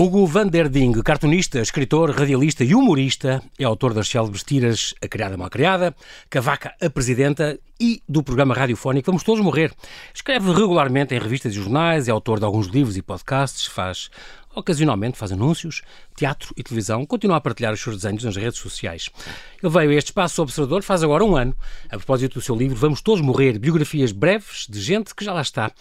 Hugo van der Ding, cartunista, escritor, radialista e humorista, é autor das célebres tiras A Criada Mal Criada, Cavaca a Presidenta e do programa radiofónico Vamos Todos Morrer. Escreve regularmente em revistas e jornais, é autor de alguns livros e podcasts, faz ocasionalmente faz anúncios, teatro e televisão, continua a partilhar os seus desenhos nas redes sociais. Ele veio a este espaço observador faz agora um ano, a propósito do seu livro Vamos Todos Morrer, biografias breves de gente que já lá está.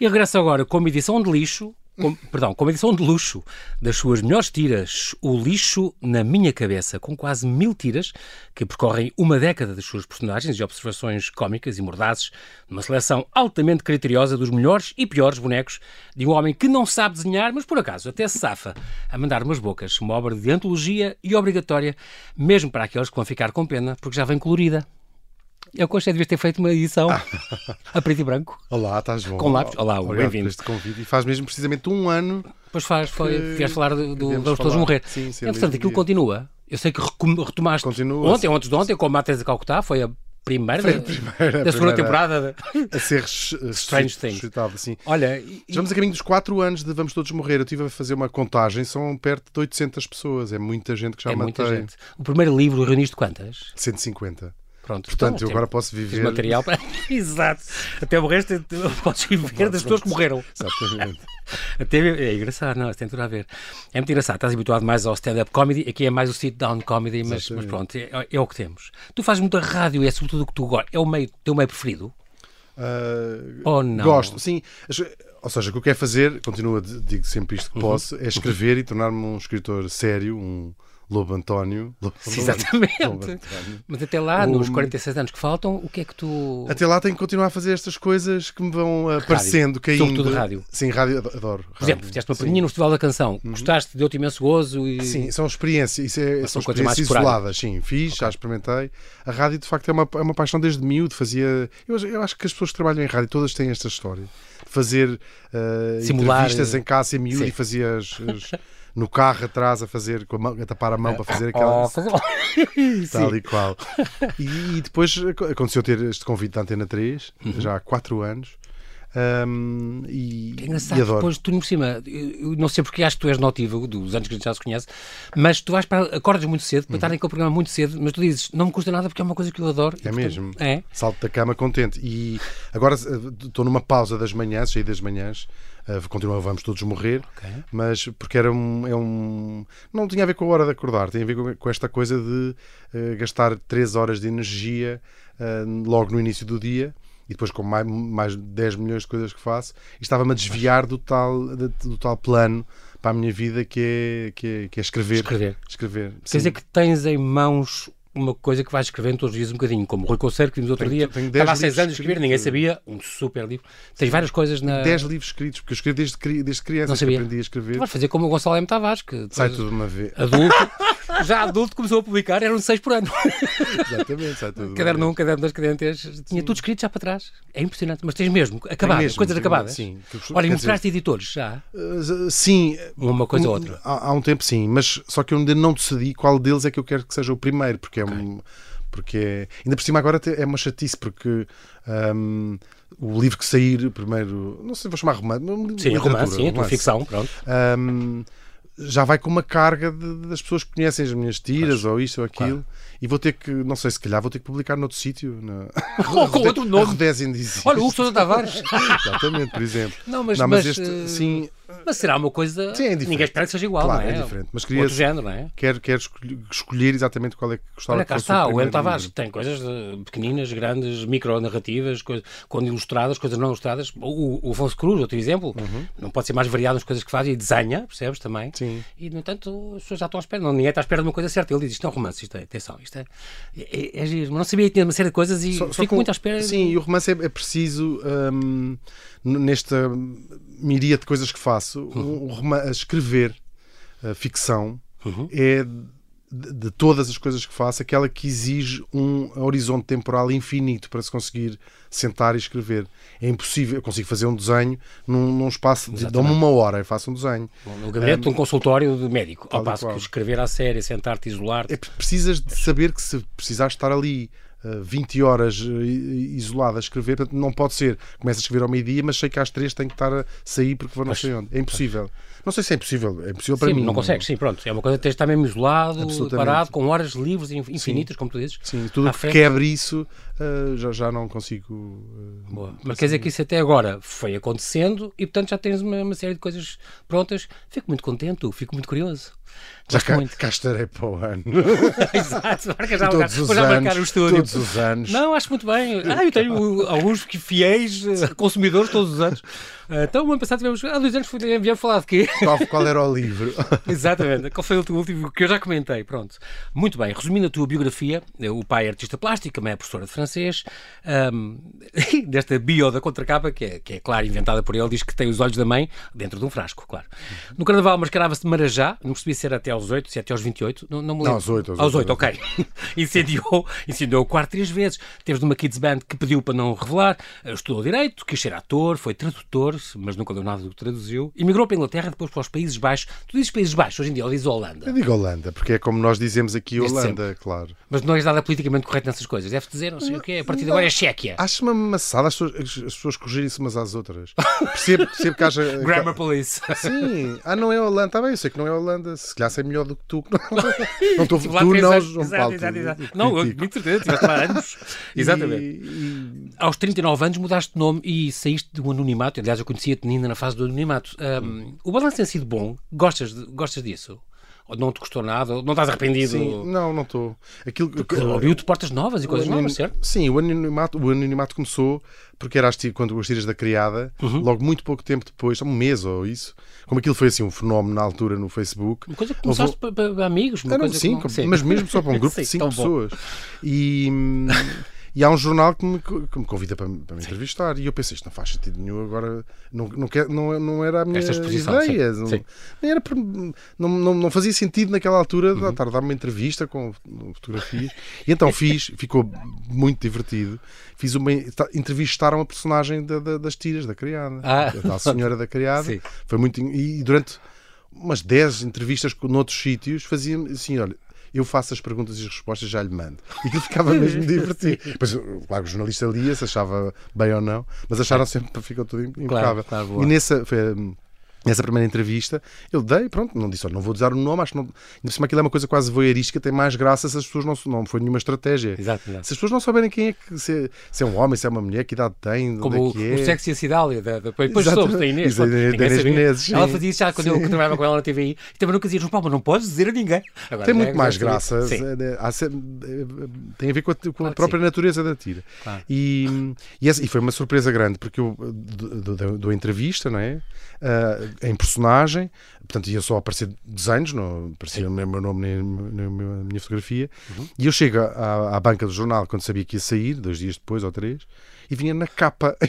E regressa agora com uma edição de lixo, com, perdão, com uma edição de luxo das suas melhores tiras, O Lixo na Minha Cabeça, com quase mil tiras que percorrem uma década das suas personagens e observações cómicas e mordazes, numa seleção altamente criteriosa dos melhores e piores bonecos de um homem que não sabe desenhar, mas por acaso até se safa a mandar umas bocas, uma obra de antologia e obrigatória, mesmo para aqueles que vão ficar com pena, porque já vem colorida. Eu gostei de ter feito uma edição a preto e branco. Olá, estás bom. Com lápis. Olá, bem-vindo. este convite. E faz mesmo precisamente um ano. Pois faz, foi. Vieste falar do, do Vamos Todos Morrer. Sim, sim. É, portanto, aquilo continua. Eu sei que retomaste Continua. ontem, antes de ontem, com a Matheus de Calcutá, foi a primeira, Foi a primeira, da a segunda primeira temporada. A ser res- Strange Things. ressuscitado, sim. Olha, e- Estamos a caminho dos 4 anos de Vamos Todos Morrer. Eu estive a fazer uma contagem, são perto de 800 pessoas. É muita gente que já é matei. muita gente. O primeiro livro reuniste quantas? 150. Pronto, Portanto, então, eu agora tem- posso viver. material para. Exato. Até o resto podes viver das pessoas que morreram. Exatamente. Até, é engraçado, não, isso tem tudo a ver. É muito engraçado, estás habituado mais ao stand-up comedy, aqui é mais o sit-down comedy, mas, mas pronto, é, é o que temos. Tu fazes muita rádio e é sobretudo o que tu gostas. É o meio, teu meio preferido? Ah, Ou não? Gosto, sim. Ou seja, o que eu quero fazer, continuo a digo sempre isto que Uhum. posso, é escrever e tornar-me um escritor sério, um Lobo António. Lobo- Exatamente. Lobo António. Mas até lá, nos 46 anos que faltam, o que é que tu. Até lá tenho que continuar a fazer estas coisas que me vão aparecendo, caindo. Sobretudo rádio. Sim, rádio ad- adoro. Por exemplo, fizeste uma pequenina no Festival da Canção, gostaste, deu-te imenso gozo e. Sim, são experiências, isso é, são são coisas mais isoladas, sim, fiz, já experimentei. A rádio de facto é uma, é uma paixão desde miúdo, fazia. Eu, eu acho que as pessoas que trabalham em rádio todas têm esta história. De fazer Simular, entrevistas em casa em miúdo sim. e fazia as- as- no carro atrás a fazer, com a, mão, a tapar a mão para fazer aquela. Oh, fazer- Tal e qual. E, e depois ac- aconteceu ter este convite da Antena 3, já há 4 anos. Ahm, e, É engraçado, e adoro. depois tu, por cima, eu não sei porque acho que tu és notivo dos anos que a gente já se conhece, mas tu vais para, acordas muito cedo, para estar naquele programa muito cedo, mas tu dizes, não me custa nada porque é uma coisa que eu adoro. É portanto, mesmo. É. Salto da cama contente. E agora eh, estou numa pausa das manhãs, saí das manhãs. continua, vamos todos morrer. Ok. Mas porque era um, é um. Não tinha a ver com a hora de acordar, tem a ver com, com esta coisa de eh, gastar 3 horas de energia eh, logo no início do dia. E depois com mais, mais 10 milhões de coisas que faço, e estava-me a desviar do tal, de- do tal plano para a minha vida que é, que é, que é escrever. Escrever. Escrever. Quer dizer que tens em mãos uma coisa que vais escrevendo todos os dias um bocadinho, como o Rui Conceiro que vimos outro Tenho- dia, tenho estava há seis livros anos a escrever, ninguém sabia, um super livro. Tens várias coisas na... 10 livros escritos, porque eu escrevo desde, desde criança Não sabia. aprendi a escrever. Tu vais fazer como o Gonçalo M. Tavares, que Sai tudo de uma vez. adulto, já adulto começou a publicar, eram seis por ano. Exatamente, sai tudo Caderno 1, vez. caderno 2, caderno 3, tinha tudo escrito já para trás. É impressionante, mas tens mesmo, acabado, mesmo, coisas acabadas. Sim. Olha, mostraste editores já, uh, sim. uma coisa ou como- outra. Há, há um tempo sim, mas só que eu ainda não decidi qual deles é que eu quero que seja o primeiro, porque é um. Porque é, ainda por cima agora é uma chatice, porque um, o livro que sair primeiro, não sei, vou chamar romance, Sim, romance, sim, romance. ficção, pronto. Um, já vai com uma carga de- das pessoas que conhecem as minhas tiras ou isto ou aquilo e vou ter que, não sei, se calhar vou ter que publicar noutro sítio na... Ou com outro nome. Olha, o Hugo Sousa Tavares. Exatamente, por exemplo. Não, mas, não, mas, mas, este, eh, sim, mas será uma coisa. Sim, é diferente. Ninguém espera que seja igual, Claro, não é? é diferente, mas queria- Outro género, não é? quero, quero escolher, exatamente qual é que gostava Olha, cá está, o M. Tavares tem coisas eh, pequeninas, grandes, micronarrativas, coisas, quando ilustradas, coisas não ilustradas. O, o Afonso Cruz, outro exemplo, não pode ser mais variado nas coisas que faz e desenha, percebes também? Uhum. Sim. E, no entanto, as pessoas já estão à espera, não, ninguém está à espera de uma coisa certa. Ele diz: isto é um romance, isto é, atenção, isto é. É, é, giro. Mas não sabia que tinha uma série de coisas e Só- só fico com- muito à espera. Sim, e o romance é, é preciso hum, nesta miríade de coisas que faço, Uhum. um roma- a escrever a ficção Uhum. é de, de todas as coisas que faço aquela que exige um horizonte temporal infinito para se conseguir sentar e escrever. É impossível, eu consigo fazer um desenho num, num espaço de dá-me uma hora, eu faço um desenho. No gabinete de um consultório de médico, ao e passo que escrever à série, sentar-te, isolar-te. É, precisas de saber que se precisares estar ali 20 horas uh, isolado a escrever, portanto, não pode ser. Começo a escrever ao meio-dia, mas sei que às três tenho que estar a sair porque vou não sei onde. É impossível. Não sei se é impossível, é impossível para sim, mim. Não consegues, sim, pronto. É uma coisa que tens de estar mesmo isolado, parado, com horas livres infinitas, sim. como tu dizes. Sim, tudo que quebre isso uh, já, já não consigo. Uh, Mas quer dizer que isso até agora foi acontecendo e, portanto, já tens uma, uma série de coisas prontas. Fico muito contente, fico muito curioso. Já cá, cá, estarei para o ano. Exato, marca já, todos os anos, marcar o estúdio. Todos os anos. Não, acho muito bem. Ah, eu tenho alguns fiéis consumidores todos os anos. Então, o ano passado tivemos. Há dois anos viemos falar de quê? Qual, qual, era o livro? Exatamente. Qual foi o último que eu já comentei? Pronto. Muito bem. Resumindo a tua biografia, o pai é artista plástico, a mãe é professora de francês. Um, desta bio da contracapa, que é, que é, claro, inventada por ele, diz que tem os olhos da mãe dentro de um frasco, claro. No carnaval mascarava-se de marajá, não percebi se era até aos 8, se é até aos 28, não, não me lembro. Não, aos 8. Aos, aos 8, 8 ok. incendiou, incendiou o quarto três vezes. Teve de uma kids band que pediu para não revelar. Estudou Direito, quis ser ator, foi tradutor, mas nunca deu nada do que traduziu. Emigrou para a Inglaterra, depois para os Países Baixos. Tu dizes Países Baixos, hoje em dia, ou dizes Holanda? Eu digo Holanda, porque é como nós dizemos aqui Desde Holanda, sempre. claro. Mas não és nada politicamente correto nessas coisas. Deve dizer, não sei o quê. A partir de agora é Chequia. Amassada as pessoas, as pessoas corrigirem-se umas às outras. Percebo, percebo que haja. Grammar Police. Sim. Ah, não é Holanda. Está bem, eu sei que não é Holanda. Se calhar sei melhor do que tu. Não, estou. Lá Tu três não. João Exato, Paulo. exato, tu- exato. tu Não, eu certeza, tiveste lá anos. Exatamente. E- e- Aos 39 anos mudaste de nome e saíste do anonimato. Aliás, eu conhecia-te ainda na fase do anonimato. Um, o balanço tem sido bom? Gostas, de- gostas disso? Ou não te custou nada? Ou não estás arrependido? Sim, não, não estou. Aquilo abriu-te portas novas e coisas novas, certo? Sim, o anonimato, o anonimato começou porque era quando as tiras da criada, Uhum. logo muito pouco tempo depois, um mês ou isso, como aquilo foi assim um fenómeno na altura no Facebook. Uma coisa que começaste para, para amigos. Uma Era, coisa sim, não... mas mesmo só para um grupo Sim, de cinco tão bom. pessoas. E, hum, e há um jornal que me, que me convida para, me- para me entrevistar. E eu pensei, isto não faz sentido nenhum agora. Não, não, quer, não, não era a minha ideia. sim, Não, sim. era, não, não, não fazia sentido naquela altura Uhum. estar a dar uma entrevista com fotografias. E então fiz, ficou muito divertido. Fiz uma. ta- Entrevistaram a personagem da- da- das tiras da criada. Ah. Da senhora da criada. Sim. Foi muito. E durante umas 10 entrevistas com- noutros sítios fazia assim: olha. Eu faço as perguntas e as respostas já lhe mando. E aquilo ficava mesmo divertido. Depois, claro, o jornalista lia se achava bem ou não, mas acharam sempre que ficou tudo impecável. claro, boa. e nessa, foi, hum, nessa primeira entrevista, eu dei, pronto, não disse, olha, não vou dizer o nome, acho que não. Ainda por cima aquilo é uma coisa quase voyeurística, tem mais graça se as pessoas não. Não foi nenhuma estratégia. Exato, exato. Se as pessoas não souberem quem é que. Se, se é um homem, se é uma mulher, que idade tem, Como é que é. o, o sexo e a. Da, da, depois soube da Inês. Isso, da Inês Ela sim. fazia isso já quando eu trabalhava com ela na TVI. E também nunca dizia, João Paulo, não podes dizer a ninguém. Agora, Tem muito já mais graça. Sim. eh, Tem a ver com a, com a Claro que própria sim. natureza da tira. Claro. E, e, essa- e foi uma surpresa grande, porque eu dou entrevista, não é? Ah, em personagem, portanto ia só aparecer desenhos, não aparecia o meu nome nem nem a minha fotografia. Uhum. E eu chego à, à banca do jornal quando sabia que ia sair, dois dias depois ou três, e vinha na capa.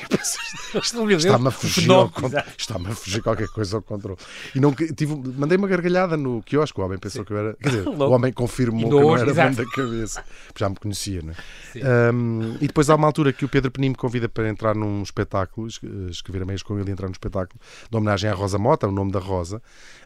Está-me a fugir ao. Está-me a fugir qualquer coisa ao controle. E não, tive, mandei uma gargalhada no quiosque. O homem pensou que eu era. Quer dizer, o homem confirmou que eu não era bom da cabeça. Já me conhecia, não é? Sim. Um, e depois há uma altura que o Pedro Penin me convida para entrar num espetáculo, es- escrever a meias com ele e entrar num espetáculo de homenagem à Rosa Mota, o nome da Rosa.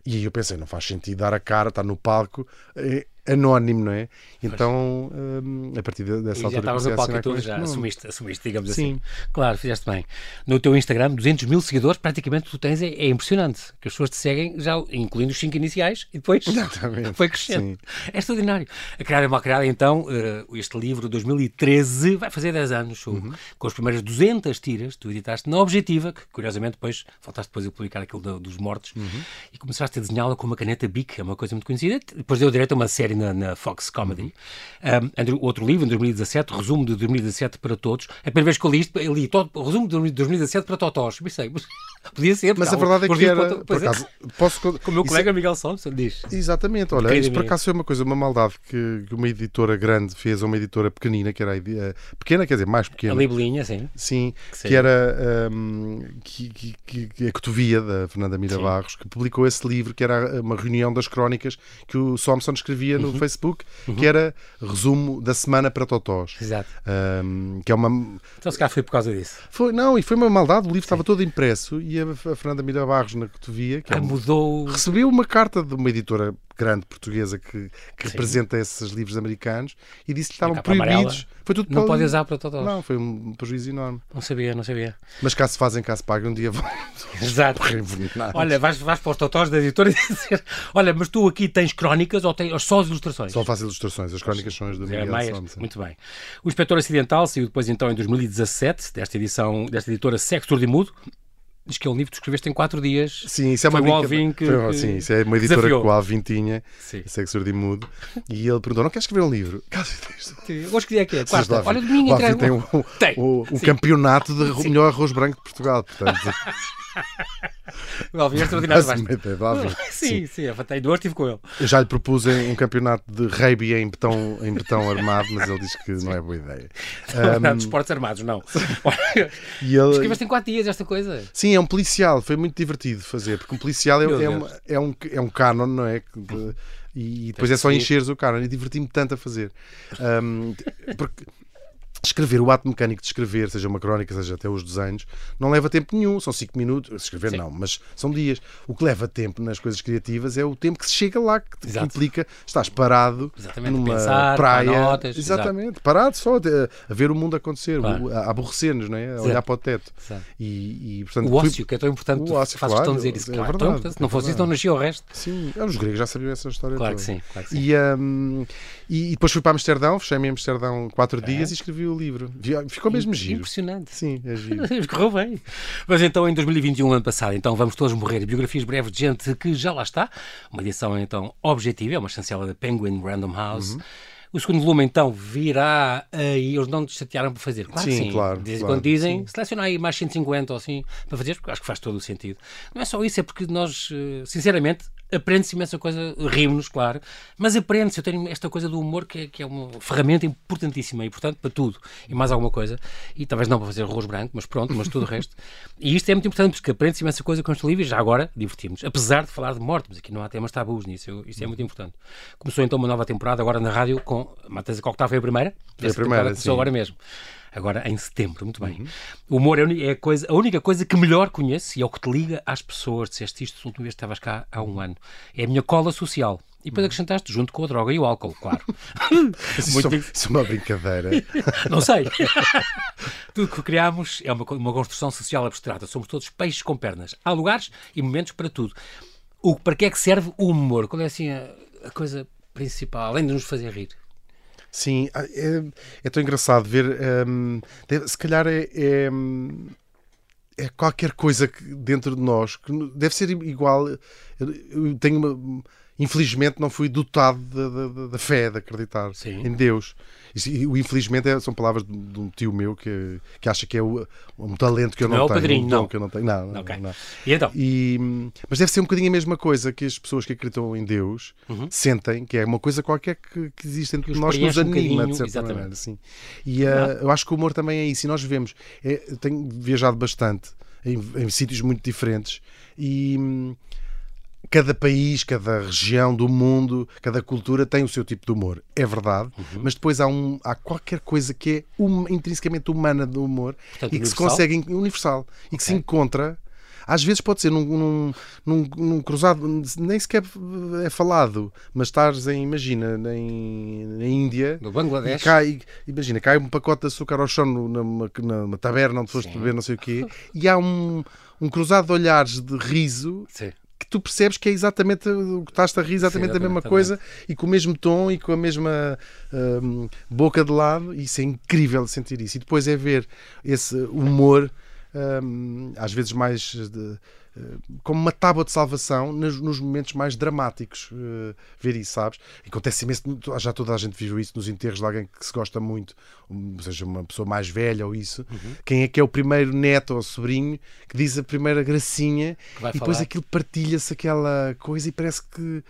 E aí eu pensei, não faz sentido dar a cara, estar no palco. é anónimo, não é? Então, um, a partir de- dessa E já altura. estavas comecei no a palco e tu já assumiste, assumiste, digamos Sim. assim. Claro, fizeste bem. No teu Instagram, 200 mil seguidores, praticamente tu tens, é, é impressionante. Que as pessoas te seguem, já incluindo os cinco iniciais, e depois Exatamente. foi crescendo. Sim. É extraordinário. A Criada é Mal Criada, então, eh, este livro, 2013, vai fazer 10 anos, Uhum. com as primeiras 200 tiras, tu editaste na Objetiva, que curiosamente depois, faltaste depois de publicar aquilo do- dos mortos, Uhum. e começaste a desenhá-la com uma caneta Bic, é uma coisa muito conhecida. Depois deu direito a uma série na, na Fox Comedy. Uhum. Um, outro livro, em 2017, resumo de 2017 para todos. É a primeira vez que eu li isto, eu li todo, resumo de 2017 para Totós. Pensei, mas podia ser. Mas a verdade é que era. para Por é. acaso, posso. Com o meu colega Miguel Thompson diz. Exatamente, olha, Querido isso por acaso foi uma coisa, uma maldade que, uma editora grande fez a uma editora pequenina, que era a eh, pequena, quer dizer, mais A pequena. libelinha, sim. Sim, Que que era hum, que, que, que- que a Cotovia da Fernanda Mira. Barros, que publicou esse livro, que era uma reunião das crónicas que o Somson escrevia Uhum. no Facebook, que era resumo da semana para Totós. Exato. Hum, que é uma Então se calhar foi por causa disso. foi não e foi uma maldade o livro estava todo impresso e a, a Fernanda Mira Barros na Cotovia que é Ah, um- mudou. recebeu uma carta de uma editora grande portuguesa que, que representa esses livros americanos, e disse que estavam proibidos. amarela. Foi tudo Não pode usar para todos. Não, foi um prejuízo enorme. Não sabia, não sabia. Mas cá se fazem, cá se pagam, um dia vão Exato. Olha, vais, vais para os totós da editora e dizer: Olha, mas tu aqui tens crónicas ou tens só as ilustrações? Só faço ilustrações, as crónicas são as do Zé Miguel Sombra. muito bem. O Inspetor Acidental saiu depois então em 2017, desta edição, desta editora Sexo Surdo e Mudo. Diz que é um livro que tu escreveste em quatro dias. Sim, isso é uma. Alvin que- Foi- que Sim, isso é uma editora desafiou. que o Alvin tinha, Sim. Sexo Surdo e Mudo, e ele perguntou: não queres escrever um livro? Hoje que dia é que é? Quarta. Olha, domingo entrega. tem um, o, Sim. campeonato de arro- melhor arroz branco de Portugal. Portanto, É extraordinário. do Alvin. Sim, sim, eu tenho duas, estive com ele. Eu já lhe propus um campeonato de rugby em betão, em betão armado, mas ele diz que não é boa ideia. Não, de esportes armados, não. E ele, Escreveste em quatro dias esta coisa. Sim, é um policial, foi muito divertido fazer, porque um policial é, é, uma- é um, é um canon, não é? De- e depois é só encheres o canon e diverti-me tanto a fazer. Ahm, porque escrever, o ato mecânico de escrever, seja uma crónica, seja até os desenhos, não leva tempo nenhum, são 5 minutos, escrever Sim. não, mas são dias. O que leva tempo nas coisas criativas é o tempo que se chega lá, que, que Exato. implica estás parado Exatamente, numa pensar, praia, notas, exatamente, parado só a, ver o mundo acontecer, Claro. a aborrecer-nos, não é? a Exato. olhar para o teto. Exato. E, e, portanto, O ócio, que é tão importante, O tu ócio, fazes questão de claro, dizer isso. é Claro, verdade, tão importante. Se não é fosse isso, não nascia o resto. Sim, os gregos já sabiam essa história Claro que toda. sim, claro que sim. E, hum, e, e depois fui para Amsterdão, fechei-me em Amsterdão quatro dias e escrevi o livro. Ficou mesmo giro. Impressionante. Sim, é giro. Correu bem. Mas então, em 2021, ano passado, então vamos todos morrer. Biografias breves de gente que já lá está. Uma edição então objetiva, é uma chancela da Penguin Random House. Uhum. O segundo volume, então, virá aí. Eles não te chatearam por fazer. Claro Sim, sim. claro, De vez em claro, quando dizem, seleciona aí mais 150 ou assim para fazer, porque acho que faz todo o sentido. Não é só isso, é porque nós, eh, sinceramente, aprende-se imensa coisa, rimos-nos, claro, mas aprende-se. Eu tenho esta coisa do humor que é, que é uma ferramenta importantíssima e, portanto, para tudo e mais alguma coisa. E talvez não para fazer arroz branco, mas pronto, mas tudo o resto. E isto é muito importante porque aprende-se imensa coisa com este livro e já agora divertimos. Apesar de falar de morte, mas aqui não há temas tabus nisso, eu- isto é muito importante. Começou então uma nova temporada agora na rádio com Matanza Cocktail foi a primeira. Foi a primeira, começou sim. agora mesmo. Agora em setembro, muito bem. O humor é a é a, coisa, a única coisa que melhor conheço e é o que te liga às pessoas. Disseste isto última vez que estavas cá há um ano. É a minha cola social. E depois acrescentaste junto com a droga e o álcool, claro. Isso, Muito- isso é uma brincadeira. Não sei. Tudo que criamos é uma, uma construção social abstrata. Somos todos peixes com pernas. Há lugares e momentos para tudo. O, para que é que serve o humor? Qual é assim a, a coisa principal, além de nos fazer rir? Sim, ah, é, é tão engraçado ver. hum, se calhar é, é, é qualquer coisa que dentro de nós que deve ser igual. Eu tenho uma. Infelizmente não fui dotado da, fé, de acreditar Sim. em Deus. E o infelizmente é- são palavras de, de um tio meu que, que acha que é o- um talento que eu Não não, é o tenho. padrinho, um não. que eu não tenho. Não, não, Ok. não. E então? E, hum, mas deve ser um bocadinho a mesma coisa que as pessoas que acreditam em Deus sentem, que é uma coisa qualquer que, que existe entre os nós que nos um anima, bocadinho, de certa exatamente. maneira. Sim. E ah, eu acho que o humor também é isso. E nós vemos, é, eu tenho viajado bastante em, em sítios muito diferentes e. Cada país, cada região do mundo, cada cultura tem o seu tipo de humor. É verdade, Uhum. mas depois há, um, há qualquer coisa que é hum- intrinsecamente humana do humor Portanto, e que se consegue universal e que se encontra. Às vezes pode ser num, num, num- num cruzado, nem sequer é falado, mas estares em, imagina, em, na Índia, No Bangladesh? cai, imagina, cai um pacote de açúcar ao chão numa, numa taberna onde foste beber não sei o quê, e há um, um cruzado de olhares de riso Sim. Que tu percebes que é exatamente o que estás a rir, exatamente Sim, a mesma coisa e com o mesmo tom e com a mesma hum, boca de lado. E isso é incrível sentir isso. E depois é ver esse humor, às vezes mais de- eh, como uma tábua de salvação nos, nos momentos mais dramáticos. eh, ver isso, sabes? Acontece imenso, já toda a gente viu isso nos enterros de alguém que se gosta muito, seja uma pessoa mais velha ou isso. Uhum. Quem é que é o primeiro neto ou sobrinho que diz a primeira gracinha e depois falar. aquilo partilha-se aquela coisa e parece que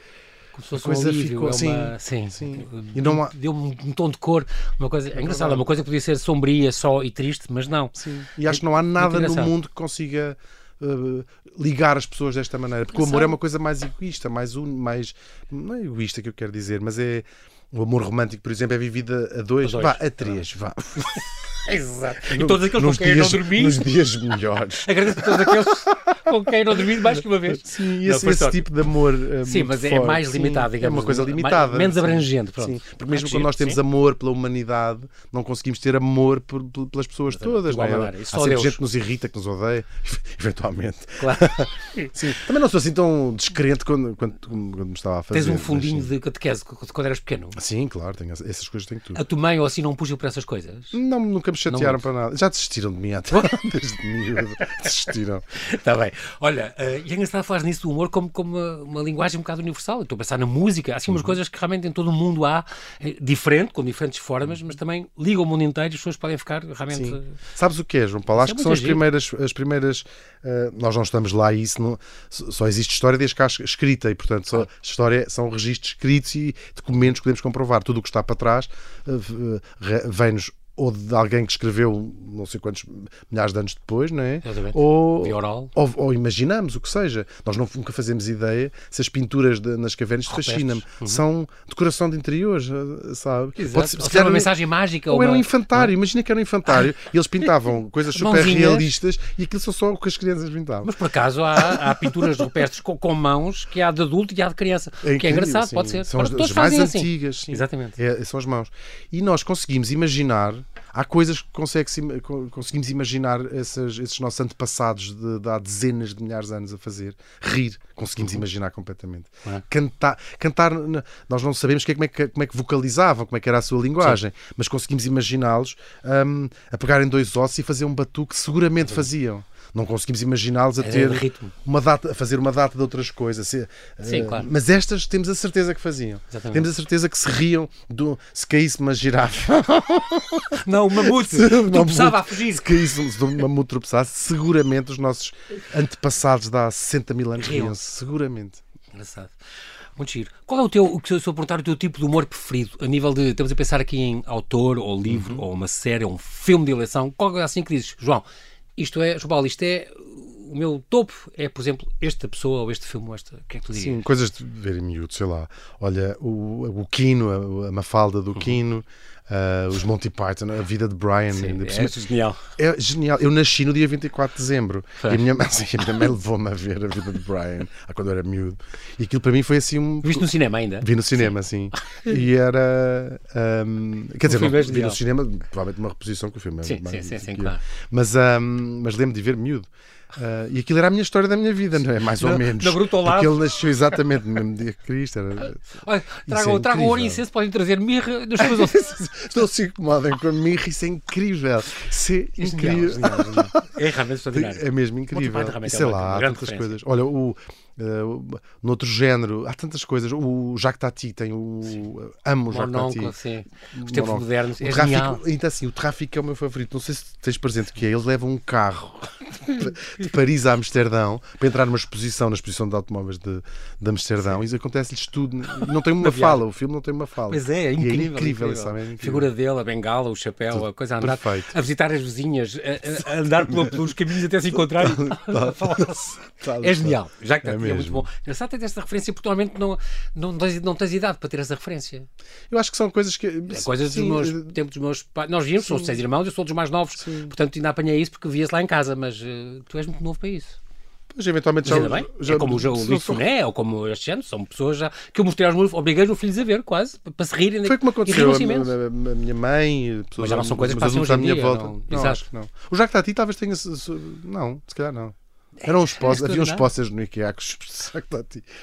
Como se fosse coisa um alívio, ficou- é uma... sim, sim. E não há- Deu um, um tom de cor, uma coisa... É, engraçado, verdade. uma coisa que podia ser sombria só e triste, mas não. Sim. E acho que não há nada no mundo que consiga uh, ligar as pessoas desta maneira. Porque o amor é uma coisa mais egoísta, mais un... mais. Não é egoísta que eu quero dizer, mas é. O amor romântico, por exemplo, é vivido a dois, A dois. vá, a três, vá. Exato. E todos aqueles nos com quem eu não dias, dormi, Nos dias melhores. agradeço a todos aqueles com quem não dormi mais que uma vez. Sim, esse, esse tipo de amor. Uh, sim, mas é forte. mais limitado, digamos. É uma coisa limitada. Mais, menos abrangente, pronto. Sim, porque mesmo quando nós temos sim. amor pela humanidade, não conseguimos ter amor por, por, pelas pessoas mas, todas. Não é? Há sempre Deus. gente que nos irrita, que nos odeia, eventualmente. Claro. sim. Também não sou assim tão descrente quando, quando, quando me estava a fazer. Tens um fundinho mas, de catequese quando eras pequeno? Sim, claro, tenho, essas coisas tenho tudo. A tua mãe ou assim não puxa por essas coisas? Não, nunca me chatearam para nada. Já desistiram de mim até. Desde miúdo. Desistiram. Está bem. Olha, uh, e é engraçado falar nisso do humor como, como uma, uma, linguagem um bocado universal. Estou a pensar na música. Há assim umas uhum. coisas que realmente em todo o mundo há, é, diferente, com diferentes formas, mas também liga o mundo inteiro e as pessoas podem ficar realmente. Sim. Sabes o que é, João Paulo? Acho é que são as primeiras. As primeiras uh, nós não estamos lá e isso não, só existe história desde há escrita e, portanto, só, história são registros escritos e documentos que podemos comprovar. Tudo o que está para trás uh, vem-nos ou de alguém que escreveu não sei quantos milhares de anos depois, não é? Ou, oral. Ou, ou, imaginamos o que seja. Nós não, nunca fazemos ideia se as pinturas de, nas cavernas fascinam-me. Uhum. São decoração de interiores, eh, sabe? Pode ser, se uma mensagem mágica. Ou, ou era um infantário. Imagina que era um infantário e eles pintavam coisas super Mãozinhas. realistas e aquilo são só o que as crianças pintavam. Mas por acaso há, há pinturas rupestres com, com, mãos que há de adulto e há de criança. É que é engraçado, sim. pode ser. São as, as mais assim. antigas. Sim. Exatamente. É, são as mãos. E nós conseguimos imaginar há coisas que conseguimos imaginar esses, esses nossos antepassados de, de, há dezenas de milhares de anos a fazer. Rir, conseguimos uhum. imaginar completamente. É. Cantar, cantar, nós não sabemos que é, como, é que, como é que vocalizavam, como é que era a sua linguagem, Sim. mas conseguimos imaginá-los um, a pegarem dois ossos e fazer um batuque que seguramente faziam não conseguimos imaginá-los a ter uma data, a fazer uma data de outras coisas. Sim, uh, claro. Mas estas temos a certeza que faziam. Exatamente. Temos a certeza que se riam do, se caísse uma girafa. Não, o mamute tropeçava a fugir. Se caísse se um mamute tropeçasse, seguramente os nossos antepassados de há 60 mil anos riam-se. Seguramente. Engraçado. Muito giro. Qual é o teu, se eu perguntar, o teu tipo de humor preferido? A nível de, estamos a pensar aqui em autor, ou livro, uhum. ou uma série, ou um filme de eleição. Qual é assim que dizes, João, isto é, João isto é o meu topo é, por exemplo, esta pessoa ou este filme, ou esta, o que é que tu dirias? Sim, coisas de ver em miúdo, sei lá. Olha, o, o Quino, a, a Mafalda do uhum. Quino, uh, os Monty Python, a vida de Brian. Sim, é genial. É genial. Eu nasci no dia 24 de dezembro e a minha, assim, a minha mãe levou-me a ver a vida de Brian quando eu era miúdo. E aquilo para mim foi assim um. Viste no cinema ainda? Vi no cinema, sim. sim. E era. Um, quer dizer, não, é vi no cinema, provavelmente uma reposição que o filme é sim, sim, sim, sim, claro. Mas, um, mas lembro de ver miúdo. Uh, e aquilo era a minha história da minha vida, não é? Mais ou menos. Na bruto ao lado. Porque ele nasceu exatamente no mesmo dia que Cristo. Era... Olha, traga, é ouro e incenso, podem trazer mirra nos seus ofícios. Não se incomodem com a mirra, isso é incrível. Isso é incrível. É realmente extraordinário. É mesmo incrível. E sei é lá, há tantas coisas. Olha, o, Uh, noutro género, há tantas coisas. O Jacques Tati tem o. Sim. Amo o Jacques Tati. Sim. Os tempos modernos. O é tráfico, então, assim, o tráfico é o meu favorito. Não sei se tens presente que é. Eles levam um carro de Paris a Amsterdão para entrar numa exposição, na exposição de automóveis de, de Amsterdão, Sim. e acontece-lhes tudo. Não tem uma fala, o filme não tem uma fala. Pois é, é incrível. É incrível, incrível. é incrível. A figura dele, a bengala, o chapéu, tudo a coisa a andar, perfeito. a visitar as vizinhas, a, a andar pelos caminhos até se encontrarem. é genial. Já que é, é muito bom. Engraçado ter esta referência, porque normalmente não, não, tens, não tens idade para ter essa referência. Eu acho que são coisas que. É coisas Sim, dos meus, tempo dos meus pais. Nós vimos, somos seis irmãos, eu sou dos mais novos, Sim. portanto ainda apanhei isso porque via-se lá em casa, mas uh, tu és muito novo para isso. Pois, eventualmente já, bem, já, é como o, o Luís Soné ou como este ano, são pessoas já que eu mostrei aos meus, obriguei os meus filhos a ver, quase, para se rirem. Foi como aconteceu a, a, a, minha mãe, pessoas, Mas já não são coisas que passam hoje em dia. Volta. Não, não, acho que não. O Jacques Tati talvez tenha. Não, se calhar não. Eram uns posters, havia uns posters no IKEA que as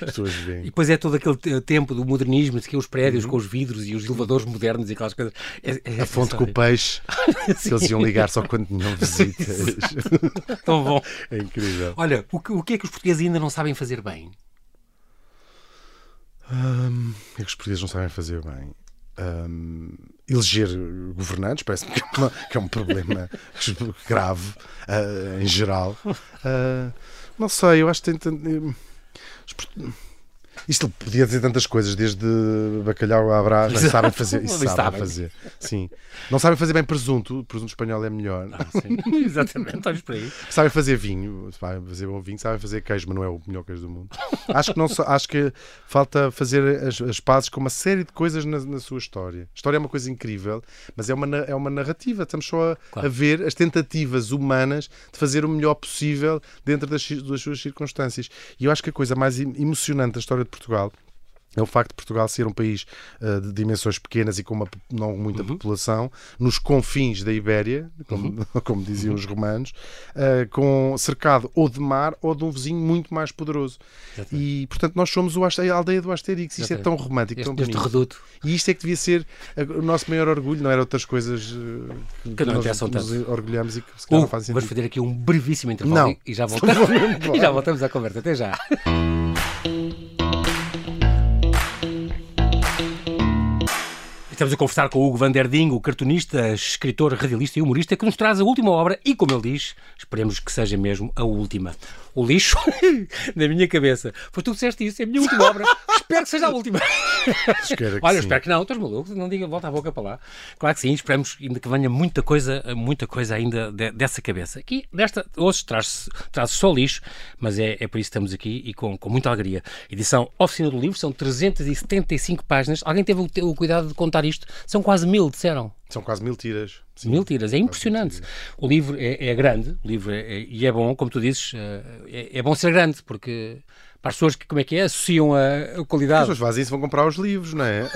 pessoas veem. E depois é todo aquele tempo do modernismo, que os prédios uhum. com os vidros e os elevadores modernos e aquelas coisas. É, é a fonte com o peixe, que eles iam ligar só quando tinham visitas. Tão bom. É incrível. Olha, o que, o que é que os portugueses ainda não sabem fazer bem? Um, o que é que os portugueses não sabem fazer bem? Um, eleger governantes, parece-me que, é que, é um problema grave uh, em geral. Uh, não sei, eu acho que tem. Isto podia dizer tantas coisas, desde bacalhau à brás, mas sabem fazer. Isso sabem, sabem fazer. Sim. Não sabem fazer bem presunto, presunto espanhol é melhor. Ah, Exatamente, olhos para aí. Sabem fazer vinho, sabem fazer bom vinho, sabem fazer queijo, mas não é o melhor queijo do mundo. Acho que, não, acho que falta fazer as, as pazes com uma série de coisas na, na sua história. A história é uma coisa incrível, mas é uma, é uma narrativa. Estamos só a, claro. a ver as tentativas humanas de fazer o melhor possível dentro das, das suas circunstâncias. E eu acho que a coisa mais emocionante da história de Portugal é o facto de Portugal ser um país uh, de dimensões pequenas e com uma, não muita uhum. população, nos confins da Ibéria, como, uhum. como diziam os romanos, uh, com, cercado ou de mar ou de um vizinho muito mais poderoso. E, portanto, nós somos o, a aldeia do Asterix. Isto é tão romântico, este, tão bonito. Este reduto. E isto é que devia ser o nosso maior orgulho, não era outras coisas uh, que, que nós nos orgulhamos e que se calhar uh, fazem Vamos fazer aqui um brevíssimo intervalo não. e já voltamos, e já voltamos à conversa. Até já. Estamos a conversar com o Hugo Van der Ding, o cartunista, escritor, radialista e humorista, que nos traz a última obra e, como ele diz, esperemos que seja mesmo a última. O lixo, na minha cabeça. Foi tu que disseste isso, é a minha última obra. espero que seja a última. Espero Olha, sim. espero que não, estás maluco, não diga, volta a boca para lá. Claro que sim, esperamos ainda que venha muita coisa, muita coisa ainda de, dessa cabeça. Aqui, desta, hoje traz, traz só lixo, mas é, é por isso que estamos aqui e com, com muita alegria. Edição Oficina do Livro, são 375 páginas. Alguém teve o, o cuidado de contar isto? São quase mil, disseram. São quase mil tiras. Sim, mil tiras, é impressionante. O livro é, é grande, o livro é, é, e é bom, como tu dizes, é, é, bom ser grande, porque para as pessoas que, como é que é, associam a, a qualidade. As pessoas fazem isso, vão comprar os livros, não é?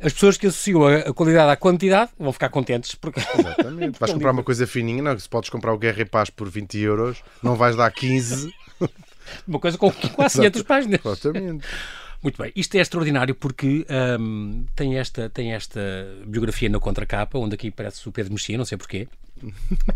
As pessoas que associam a, a qualidade à quantidade vão ficar contentes. Porque... Exatamente. Vais comprar uma coisa fininha, não, se podes comprar o Guerra e Paz por 20 euros, não vais dar 15. uma coisa com quase 500 páginas. Exatamente. Muito bem, isto é extraordinário porque um, tem, esta, tem esta biografia na contracapa, onde aqui parece o Pedro Mexia, não sei porquê.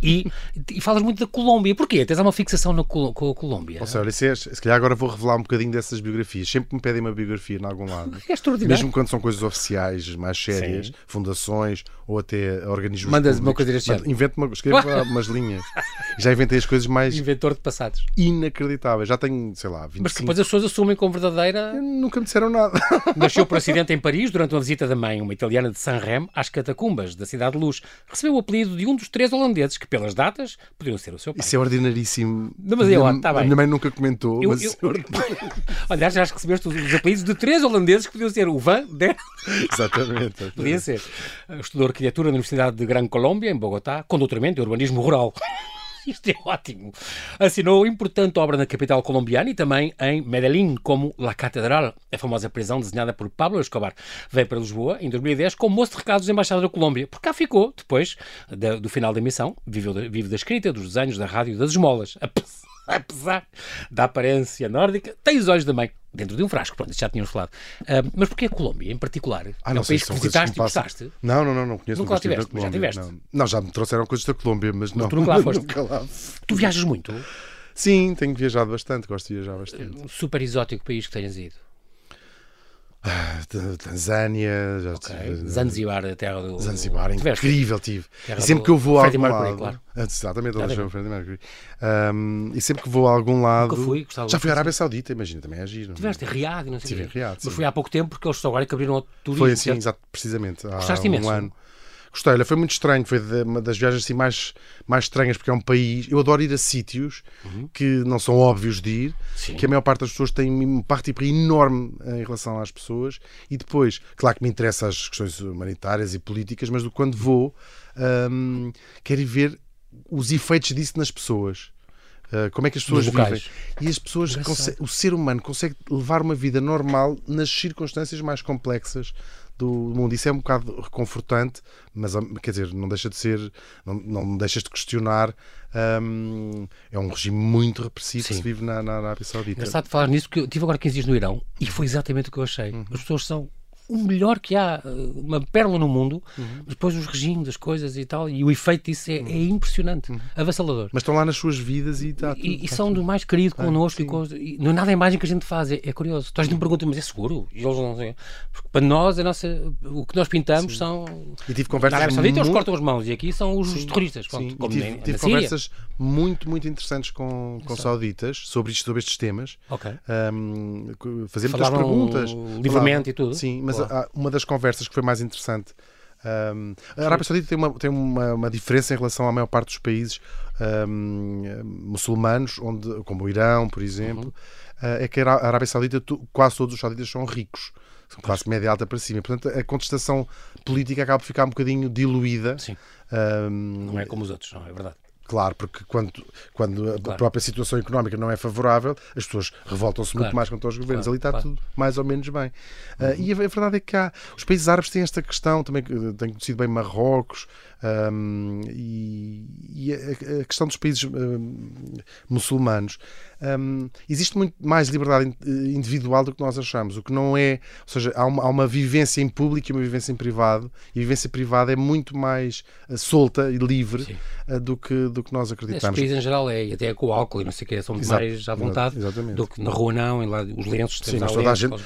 E, e, falas muito da Colômbia. Porquê? Tens uma fixação na Col com a Colômbia? Ou seja, se, é, se calhar agora vou revelar um bocadinho dessas biografias. Sempre me pedem uma biografia em algum lado. É extraordinário. Mesmo quando são coisas oficiais, mais sérias, Sim. fundações ou até organismos Mandas uma coisa deste Invento uma, escrevo umas linhas. Já inventei as coisas mais... Inventor de passados. Inacreditáveis. Já tenho, sei lá, 25... Mas que depois as pessoas assumem como verdadeira... Nunca me disseram nada. Nasceu por acidente em Paris durante uma visita da mãe, uma italiana de Sanremo, às catacumbas da Cidade de Luz. Recebeu o apelido de um dos três holandeses que, pelas datas, podiam ser o seu pai. Isso é ordinaríssimo. Não, mas eu, está bem. A minha mãe nunca comentou. Eu, mas eu... Aliás, já recebeste os apelidos de três holandeses que podiam ser o Van der. Exatamente. Podia ser. Estudou arquitetura na Universidade de Gran Colômbia, em Bogotá, com doutoramento em urbanismo rural. Isto é ótimo. Assinou importante obra na capital colombiana e também em Medellín, como La Catedral, a famosa prisão desenhada por Pablo Escobar. Veio para Lisboa em 2010 como moço de recados da Embaixada da Colômbia. Por cá ficou, depois do final da missão, vive da escrita, dos desenhos, da rádio e das esmolas. Apesar da aparência nórdica, tem os olhos da mãe dentro de um frasco, pronto, já tínhamos falado. Uh, mas porquê a Colômbia, em particular? Ah, é não um sei, país que visitaste e gostaste? Não, não, não, não conheço. Nunca lá tiveste, já tiveste. Não. não. já me trouxeram coisas da Colômbia, mas, mas não. Tu nunca lá foste? nunca lá. Tu viajas muito? Sim, tenho viajado bastante, gosto de viajar bastante. Um super exótico país que tenhas ido? Ah, Tanzânia, okay. tive, Zanzibar, a terra do. Zanzibar, incrível, tive. E sempre que eu vou a algum Mercury, lado. Claro. Exatamente, onde chama Freddie Mercury. Um, e sempre que vou a algum lado. Nunca fui, já fui à Arábia Saudita, imagina, também é giro. Tiveste em Riad, não sei. Tive em Riad. Mas fui há pouco tempo porque eles só agora que abriram o turismo. Foi assim, exato, precisamente. Há Gostaste um imenso? ano. Gostei, olha, foi muito estranho, foi uma das viagens assim mais, mais estranhas, porque é um país. Eu adoro ir a sítios uhum. que não são óbvios de ir, Sim. que a maior parte das pessoas tem um parte enorme em relação às pessoas, e depois, claro que me interessa as questões humanitárias e políticas, mas quando vou, hum, quero ir ver os efeitos disso nas pessoas. Uh, como é que as pessoas vivem e as pessoas o ser humano consegue levar uma vida normal nas circunstâncias mais complexas do mundo. Isso é um bocado reconfortante, mas quer dizer, não deixa de ser, não, não deixas de questionar. Um, é um regime muito repressivo Sim. que se vive na, na Arábia Saudita. Engraçado falar nisso, porque eu estive agora 15 dias no Irão e foi exatamente o que eu achei. Uhum. As pessoas são o melhor que há, eh, uma pérola no mundo, uhum. depois os regimes, as coisas e tal, e o efeito disso é, uhum. é impressionante, uhum. avassalador. Mas estão lá nas suas vidas e está E, e são do mais querido ah, connosco, e, com, e não é nada a imagem que a gente faz, é, é curioso. Tu a gente me pergunta, mas é seguro? E eles não sei. Porque para nós, a nossa, o que nós pintamos sim. são. E tive conversas. Na Arábia Saudita eles cortam as mãos e aqui são os sim. terroristas. Sim. Como tive, na, tive na conversas muito, muito interessantes com, com sauditas sobre, isto, sobre estes temas. Ok. Um, fazer muitas perguntas. Livremente e tudo. Sim, mas uma das conversas que foi mais interessante. Um, a Arábia Saudita tem, uma, tem uma, uma, diferença em relação à maior parte dos países um, muçulmanos, onde, como o Irão, por exemplo, uhum. uh, é que a Arábia Saudita, tu, quase todos os sauditas são ricos. São classe média alta para cima. Portanto, a contestação política acaba por ficar um bocadinho diluída. Sim. não é como os outros, não é verdade. Claro, porque quando, quando claro. a própria situação económica não é favorável, as pessoas revoltam-se claro. muito mais contra os governos. Claro, Ali está claro. tudo mais ou menos bem. Ah, uhum. Uh, e a, a, verdade é que há, os países árabes têm esta questão, também tenho conhecido bem Marrocos, um, e, e a, a, questão dos países um, muçulmanos. Um, existe muito mais liberdade individual do que nós achamos, o que não é, ou seja, há uma, há uma vivência em público e uma vivência em privado, e a vivência privada é muito mais uh, solta e livre uh, do, que, do que nós acreditamos. Estes países em geral é, e até com o álcool e não sei o que, são Exato. mais à vontade Exatamente. do que na rua não, e lá os lenços. Sim, mas toda a gente,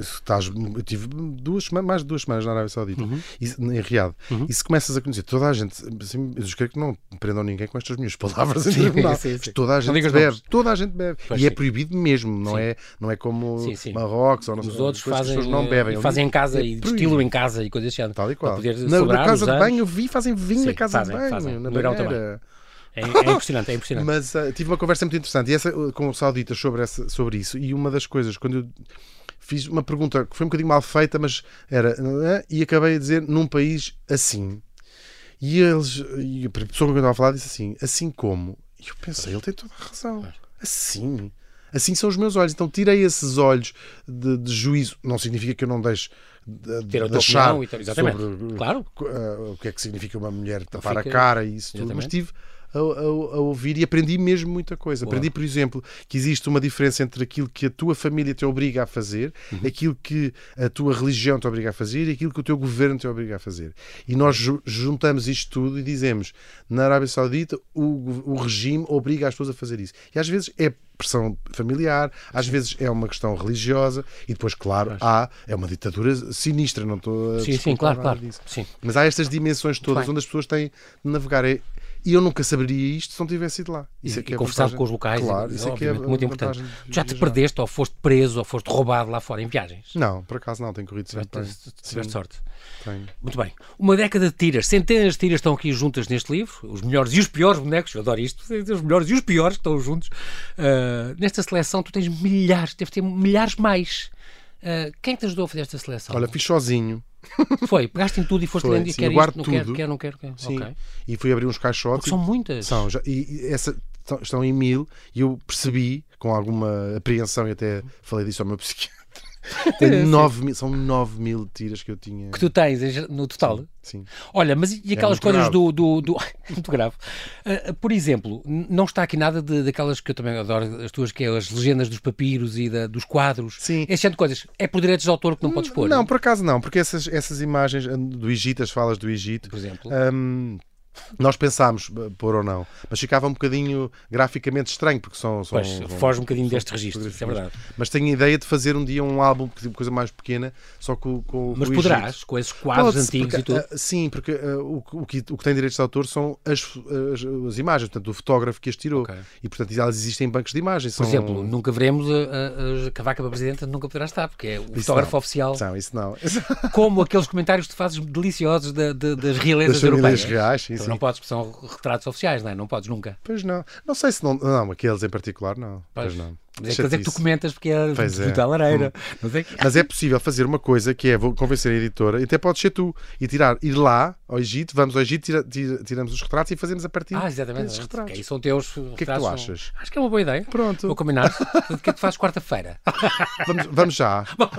estás, eu tive duas, mais de duas semanas na Arábia Saudita, uhum. e, em Riad, uhum. e se começas a conhecer toda a gente, assim, eu espero que não prendam ninguém com estas minhas palavras tribunal. Sim, sim. Toda a gente bebe, toda a gente bebe. Pois e é sim. é proibido mesmo, não é, não é como Marrocos ou não Os outros fazem, não bebem. Fazem em casa é e destilam em casa e coisas assim. Tal e qual. Na, na casa de banho eu vi, fazem vinho na casa fazem, de banho, fazem. na banheira. É, é, impressionante, é impressionante. Mas uh, tive uma conversa muito interessante e essa, com o Saudita sobre, essa, sobre isso. E uma das coisas, quando eu fiz uma pergunta que foi um bocadinho mal feita, mas era. É? E acabei a dizer num país assim. E eles, e a pessoa quem eu estava a falar disse assim: assim como. E eu pensei, ele tem toda a razão. Assim. Assim são os meus olhos. Então tirei esses olhos de, de juízo. Não significa que eu não deixe de, Ter de achar sobre claro. Uh, o que é que significa uma mulher tapar fica... a cara e isso tudo. Exatamente. Mas tive a, a, a, ouvir e aprendi mesmo muita coisa. Aprendi, por exemplo, que existe uma diferença entre aquilo que a tua família te obriga a fazer, uhum. aquilo que a tua religião te obriga a fazer e aquilo que o teu governo te obriga a fazer. E nós juntamos isto tudo e dizemos, na Arábia Saudita, o, o regime obriga as pessoas a fazer isso. E às vezes é pressão familiar, às vezes é uma questão religiosa e depois, claro, há é uma ditadura sinistra, não estou a Sim, sim, claro, claro. Sim. Mas há estas dimensões todas onde as pessoas têm de navegar. É, e eu nunca saberia isto se não tivesse ido lá. Isso e, é e é conversado com os locais, claro, isso é, que é muito importante. Já te perdeste ou foste preso ou foste roubado lá fora em viagens? Não, por acaso não, tenho corrido sempre. Tiveste sorte. Tenho. Muito bem. Uma década de tiras, centenas de tiras estão aqui juntas neste livro, os melhores e os piores bonecos, eu adoro isto, os melhores e os piores que estão juntos. Uh, nesta seleção tu tens milhares, deve ter milhares mais. Uh, quem te ajudou a fazer esta seleção? Olha, fiz sozinho. Foi, pegaste em tudo e foste lendo e quer isto, não quero, quero, não quero. quero. Sim. Okay. E fui abrir uns caixotes. Porque são muitas. São, já, e, essa, estão em mil e eu percebi, com alguma apreensão, e até falei disso ao meu psiquiatra, Tenho 9 mil, são 9 mil tiras que eu tinha. Que tu tens no total? Sim. sim. Olha, mas e aquelas é coisas do, do, do. muito grave. Uh, por exemplo, não está aqui nada de, daquelas que eu também adoro, as tuas, que é as legendas dos papiros e da, dos quadros. Sim. Esse tipo de coisas. É por direitos de autor que não podes pôr? Não, por acaso não, porque essas, essas imagens do Egito, as falas do Egito. Por exemplo. Um, nós pensámos eh, pôr ou não, mas ficava um bocadinho graficamente estranho, porque são. são pois, foge um bocadinho deste registro, isso é verdade. Mas tenho a ideia de fazer um dia um álbum, uma coisa mais pequena, só com, com Mas com poderás, com esses quadros antigos e tudo? Uh, sim, porque uh, o, o, que, o que tem direitos de autor são as, as, as imagens, portanto, o fotógrafo que as tirou. Okay. E, portanto, elas existem em bancos de imagens. Por exemplo, nunca veremos a, a, a Cavaca para Presidente, nunca poderá estar, porque é o isso fotógrafo não. oficial. Não, isso não. Como aqueles comentários que tu fazes deliciosos de, de, das realezas das europeias. reais, sim, Não podes, porque são retratos oficiais, não é? Não podes nunca. Pois não. Não sei se não. Não, aqueles em particular, não. Pois, pois não. Mas é que tu comentas porque é da é. lareira. Hum. Mas é possível fazer uma coisa que é vou convencer a editora, e até pode ser tu, e tirar, ir lá ao Egito, vamos ao Egito, tira, tira, tiramos os retratos e fazemos a partir ah, exatamente, desses retratos. Okay, são teus O que é que tu achas? São... Acho que é uma boa ideia. Pronto. Vou combinar. o que é que tu fazes quarta-feira? vamos, vamos já. Bom,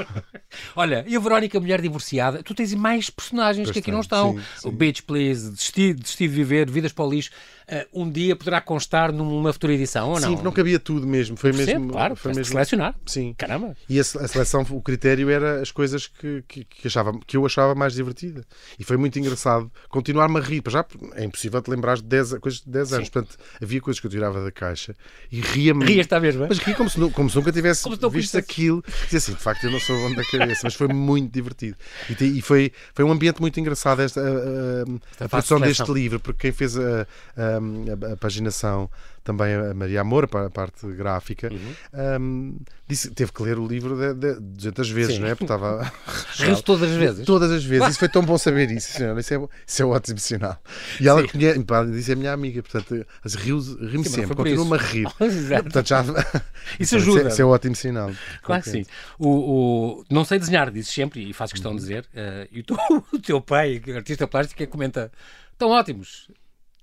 olha, e a Verónica, mulher divorciada, tu tens mais personagens pois que aqui não estão. Sim, sim. O Beach Please, Destino de Viver, Vidas para o Lixo. Uh, um dia poderá constar numa futura edição ou não? Sim, não cabia tudo mesmo. Foi Percebo, mesmo. claro, foi mesmo selecionar. Sim. Caramba. E a, a, seleção, o critério era as coisas que, que, que, achava, que eu achava mais divertida. E foi muito engraçado continuar-me a rir. Já é impossível te lembrar de 10, coisas de 10 anos. Portanto, havia coisas que eu tirava da caixa e ria-me. Rias está mesmo, é? Mas ria como se, como se nunca tivesse visto aquilo. Dizia assim, de facto, eu não sou bom da cabeça, mas foi muito divertido. E, e foi, foi um ambiente muito engraçado esta, a, a, a produção deste livro, porque quem fez a, a, a paginação também a Maria Amor, para a parte gráfica, uhum. um, disse, teve que ler o livro de, de 200 vezes, Sim. não é? Porque estava. Riu todas as vezes? Todas as vezes. Isso foi tão bom saber isso, senhora. Isso é, isso é ótimo sinal. E ela conhece, disse é minha amiga, portanto, riu-me sempre, continua-me a rir. portanto, já, isso ajuda. Isso é, isso é ótimo sinal. Claro que sim. O, o, não sei desenhar, dizes sempre, e faço questão de dizer, uh, e o teu, o teu pai, artista plástico, comenta: estão ótimos.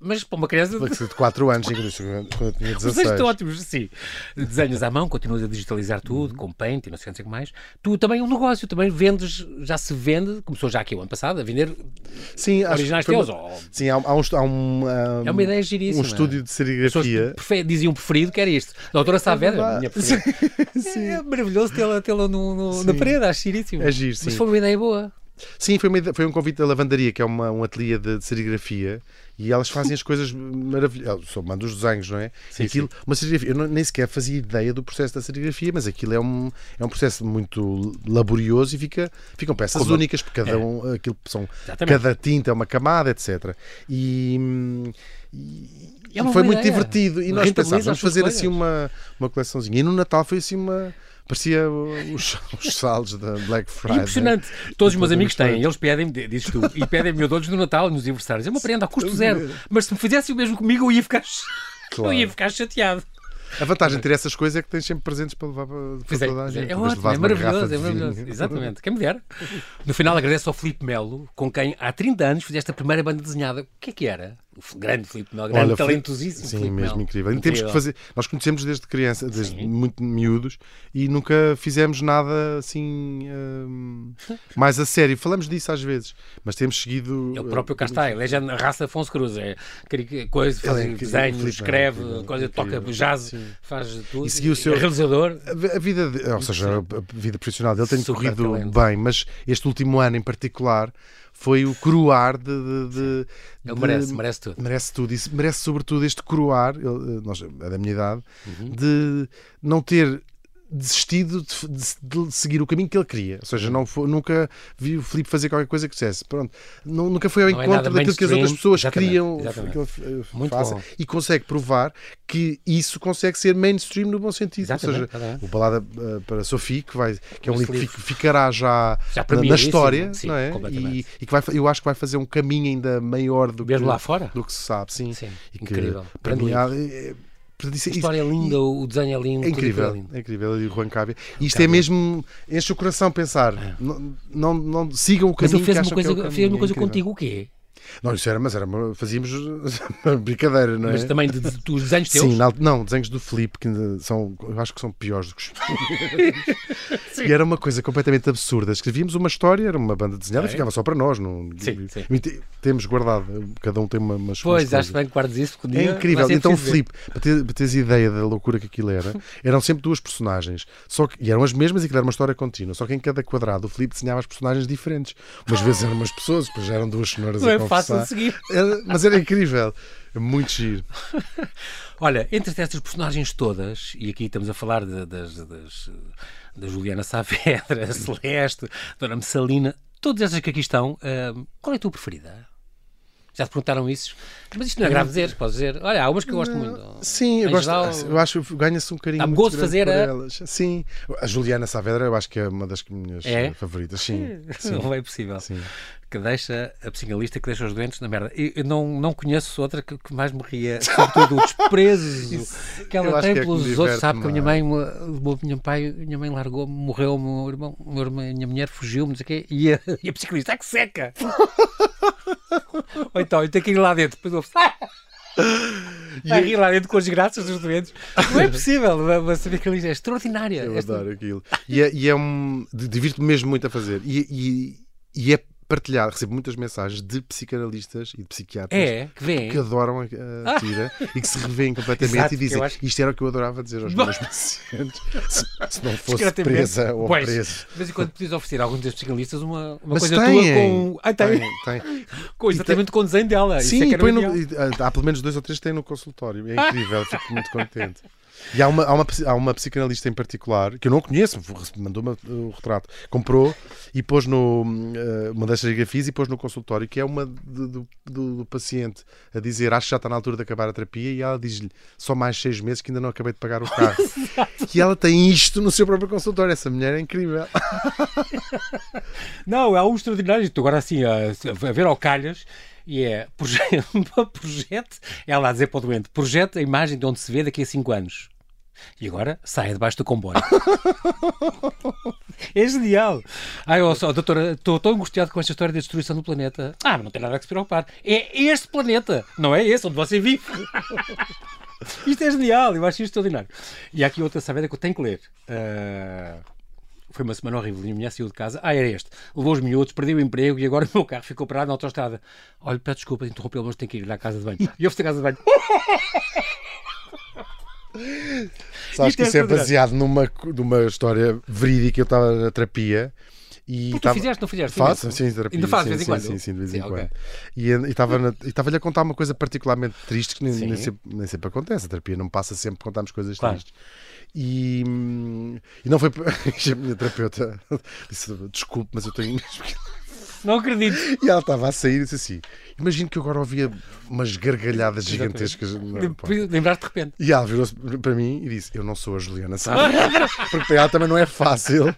Mas para uma criança. De 4 anos, quando eu tinha 16. Mas estão ótimos, sim. Desenhas à mão, continuas a digitalizar tudo, com paint e não sei, o que mais. Tu também é um negócio, também vendes, já se vende, começou já aqui o ano passado, a vender sim, originais teus. Ou... Sim, há, há, um, há um, um, É uma ideia giríssima. Um estúdio de serigrafia. Prefer, diziam preferido que era isto. Doutora Saavedra, é minha preferida. Sim, é maravilhoso tê-la tê no, no, na parede, acho giríssimo. É giro, sim. Mas foi uma ideia boa. Sim, foi, uma, foi um convite da Lavandaria, que é uma, um ateliê de, de serigrafia, e elas fazem as coisas maravilhosas. Só mando os desenhos, não é? Sim, aquilo, sim. Uma serigrafia, eu não, nem sequer fazia ideia do processo da serigrafia, mas aquilo é um, é um processo muito laborioso e fica, ficam peças Como? únicas, porque cada, é. um, aquilo são, cada tinta é uma camada, etc. E. e é foi muito divertido e nós pensámos, vamos fazer assim uma, uma coleçãozinha. E no Natal foi assim uma, Parecia os, os saldos da Black Friday. Impressionante. Todos os meus amigos têm, eles pedem-me, dizes tu, e pedem-me todos no Natal, nos aniversários. É uma prenda a custo zero. Mas se me fizesse o mesmo comigo, eu ia ficar, claro. eu ia ficar chateado. A vantagem de ter essas coisas é que tens sempre presentes para levar para, para é, toda a gente. É, é ótimo, é maravilhoso, é maravilhoso. Exatamente. Quem me der. No final agradeço ao Filipe Melo, com quem há 30 anos fizeste a primeira banda desenhada. O que é que era? O grande Filipe Melo, grande, Olha, talentosíssimo. Sim, Filipe mesmo Melo. incrível. incrível. Temos que fazer, nós conhecemos desde criança, desde sim. muito miúdos, e nunca fizemos nada assim hum, mais a sério. Falamos disso às vezes, mas temos seguido. Ele próprio cá está, ele é já na raça Afonso Cruz, é coisa, faz é, desenhos, escreve, é, coisa, toca jazz, sim. faz tudo. E seguiu o seu é realizador. A vida, de, ou seja, a vida profissional dele tem corrido talento. bem, mas este último ano em particular foi o coroar de. de, de ele merece, merece tudo. Merece tudo. E merece, sobretudo, este ele, nós, é da minha idade, uhum. de não ter desistido de, de, de, seguir o caminho que ele queria. Ou seja, não foi, nunca vi o Filipe fazer qualquer coisa que dissesse. Pronto, não, nunca foi ao não é encontro é daquilo que as outras pessoas exatamente, queriam exatamente. que ele faça bom. e consegue provar que isso consegue ser mainstream no bom sentido. Exatamente, Ou seja, o Balada uh, para Sophie, que, vai, que é um livro que ficará já, já na, na história, sim, não é? E, e, que vai, eu acho que vai fazer um caminho ainda maior do que, lá fora? do que se sabe. Sim, sim e que, incrível. Para mim, a história é linda, o desenho é lindo. É incrível, é, lindo. é incrível. E o Juan Cávia. E isto é mesmo. Enche o coração pensar. É. Não, não, não, sigam o caminho Mas ele fez uma coisa, é fez uma coisa contigo, o quê? Não, isso era, mas era, fazíamos brincadeira, não é? Mas também de, de, dos desenhos teus? Sim, não, não, desenhos do Felipe, que são, eu acho que são piores do que os E era uma coisa completamente absurda. Escrevíamos uma história, era uma banda desenhada, é. ficava só para nós. Não, sim, sim. Temos guardado, cada um tem uma, umas Pois, acho bem que guardes isso. É incrível. Então, o Felipe, para, ter, para teres ideia da loucura que aquilo era, eram sempre duas personagens, só que, e eram as mesmas e que era uma história contínua, só que em cada quadrado o Felipe desenhava as personagens diferentes. Umas vezes eram umas pessoas, depois já eram duas senhoras não a é fácil de seguir. Mas era incrível. Muito giro. Olha, entre estas personagens todas, e aqui estamos a falar de, das, das, da Juliana Saavedra, a Celeste, Dona Messalina, todas essas que aqui estão, uh, qual é a tua preferida? Já te perguntaram isso? Mas isto não é grave dizer, podes dizer. Olha, há umas que eu gosto muito. Sim, eu, gosto, geral, eu acho que ganha-se um carinho muito gosto de fazer a... elas. Sim, a Juliana Saavedra eu acho que é uma das minhas é? favoritas. Sim, sim. Não é possível. Sim. Que deixa a psicanalista que deixa os doentes na merda. Eu não, não conheço outra que, que mais me ria, sobretudo o desprezo que ela tem que é pelos outros. Sabe que a minha mãe, o meu pai, minha mãe largou, morreu, o meu irmão, meu irmão, minha mulher fugiu, não sei o quê, e a, e a psicanalista, ah, que seca! Ou então, eu tenho que ir lá dentro, depois e a rir lá dentro com as graças dos doentes. Não é possível, mas saber que é extraordinária. Eu adoro aquilo. E é, e é um. Divirto-me mesmo muito a fazer. E, e, e é partilhado, recebo muitas mensagens de psicanalistas e de psiquiatras É, que vem. que adoram a, a tira e que se revêem completamente Exato, e dizem acho- isto era o que eu adorava dizer aos meus pacientes se, se não fosse presa ou Pois, preso. De vez em quando podias oferecer a alguns destes psicanalistas uma, uma Mas coisa têm, tua com. Ah, tem. Tem, tem. Com, exatamente com o desenho dela. É Sim, genial. no, ah, há pelo menos dois ou três que têm no consultório. É incrível, fico muito contente. E há uma, há, uma, há uma psicanalista em particular, que eu não conheço, mandou-me o retrato, comprou e pôs no. eh, uma das serigrafias e pôs no consultório, que é uma do, do- do- paciente a dizer: Acho que já está na altura de acabar a terapia, e ela diz-lhe: Só mais seis meses que ainda não acabei de pagar o carro. e ela tem isto no seu próprio consultório. Essa mulher é incrível. Não, há um extraordinário. Estou agora assim a, a ver ao calhas e é proje- projete, ela a dizer para o doente, projete a imagem de onde se vê daqui a 5 anos. E agora saia debaixo do comboio. é genial. Ai, ó, só, doutora, estou tão angustiado com esta história da destruição do planeta. Ah, mas não tem nada a que se preocupar. É este planeta, não é esse onde você vive. Isto é genial, eu acho isto extraordinário. E há aqui outra sabeda que eu tenho que ler. Ah, foi uma semana horrível. Minha saiu de casa. Ah, era este. Levou os miúdos, perdeu o emprego e agora o meu carro ficou parado na autostrada. Olha, peço desculpa de interrompê-lo, mas tenho que ir à casa de banho. E eu fui à casa de banho. Sabes que é isso é baseado numa, numa história verídica. Eu estava na terapia e. Tu estava- fizeste, não fizeste? Faço, sim, terapia. Ainda faz de sim, vez em sim, quando? Sim, sim, de vez Sim, em ok. quando. E e estava na- e estava-lhe a contar uma coisa particularmente triste que nem, Sim. nem sempre, nem sempre acontece. A terapia não passa sempre que contamos coisas Claro. tristes. E, e não foi. a minha terapeuta disse: Desculpe, mas eu tenho. Não acredito. E ela estava a sair e disse assim: Imagino que eu agora ouvia umas gargalhadas gigantescas. Lembrar de repente. E ela virou-se para mim e disse: Eu não sou a Juliana Saavedra. Porque para ela também não é fácil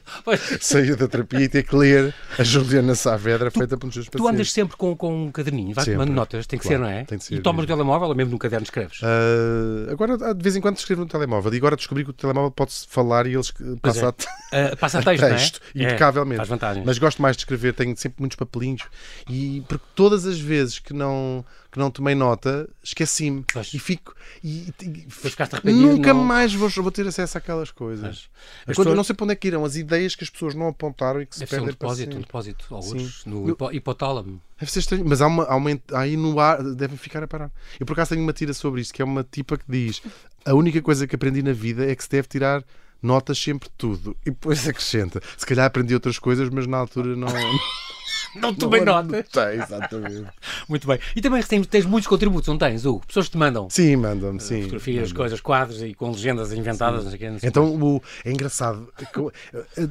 sair da terapia e ter que ler a Juliana Saavedra feita pelos seus Tu pacientes. andas sempre com, com um caderninho, vais Sempre. tomando notas, tem que Claro, ser, não é? tem de ser e tomas o mesmo. telemóvel ou mesmo no caderno escreves? Ah, agora, de vez em quando, escrevo no telemóvel. E agora descobri que o telemóvel pode-se falar e eles passam é. Ah, passa a texto, texto, não é? impecavelmente. É. Mas gosto mais de escrever, tenho sempre muitos papelinhos. E porque todas as vezes que não, que não tomei nota, esqueci-me. E fico. E, e- nunca não- mais vou, vou ter acesso àquelas coisas. Mas eu pessoas- não sei para onde é que irão as ideias que as pessoas não apontaram e que se Deve um perdem para depósito, um sempre. depósito, alguns, Sim. no hipo- hipotálamo. Deve ser estranho, mas há uma, há uma aí no ar devem ficar a parar. Eu por acaso tenho uma tira sobre isto, que é uma tipa que diz: a única coisa que aprendi na vida é que se deve tirar notas sempre de tudo. E depois acrescenta: se calhar aprendi outras coisas, mas na altura não. Não tomei não notas. anotei, exatamente. Muito bem. E também tens, tens muitos contributos, não tens, Hugo? Pessoas te mandam Sim, mandam-me, sim. fotografias, mandam-me. coisas, quadros e com legendas inventadas. Não sei não sei Então o- é engraçado que eu-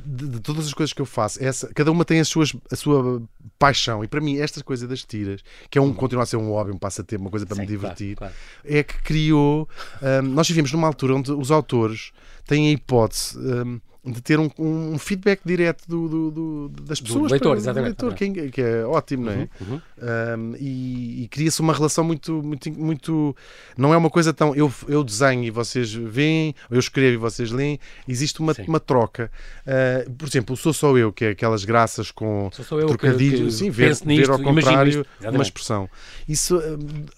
de, de todas as coisas que eu faço, essa, cada uma tem as suas, a sua paixão. E para mim, esta coisa das tiras, que é um, continua a ser um hobby, um passatempo, uma coisa para Sim, me divertir, claro, é que criou. hum, nós vivemos numa altura onde os autores têm a hipótese. hum, de ter um, um feedback direto do, do- do- das pessoas leitor, para- do exatamente, leitor, que, é, que é ótimo, não é? Uhum. Um, e, e cria-se uma relação muito, muito, muito. Não é uma coisa tão. Eu, eu desenho e vocês veem, eu escrevo e vocês leem. Existe uma, Sim. uma troca. Uh, por exemplo, o Sou Só Eu, que é aquelas graças com trocadilhos, sim, ver, nisto, ver ao contrário uma expressão. Isso,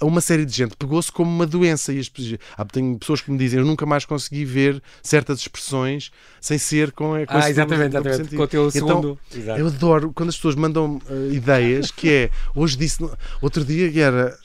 um, uma série de gente pegou-se como uma doença. E as, pessoas- há, tenho pessoas que me dizem: Eu nunca mais consegui ver certas expressões sem ser com, com Ah, exatamente, duplo exatamente. sentido. Com o teu Então, segundo. Exato. eu adoro quando as pessoas mandam uh, ideias que é hoje disse outro dia que era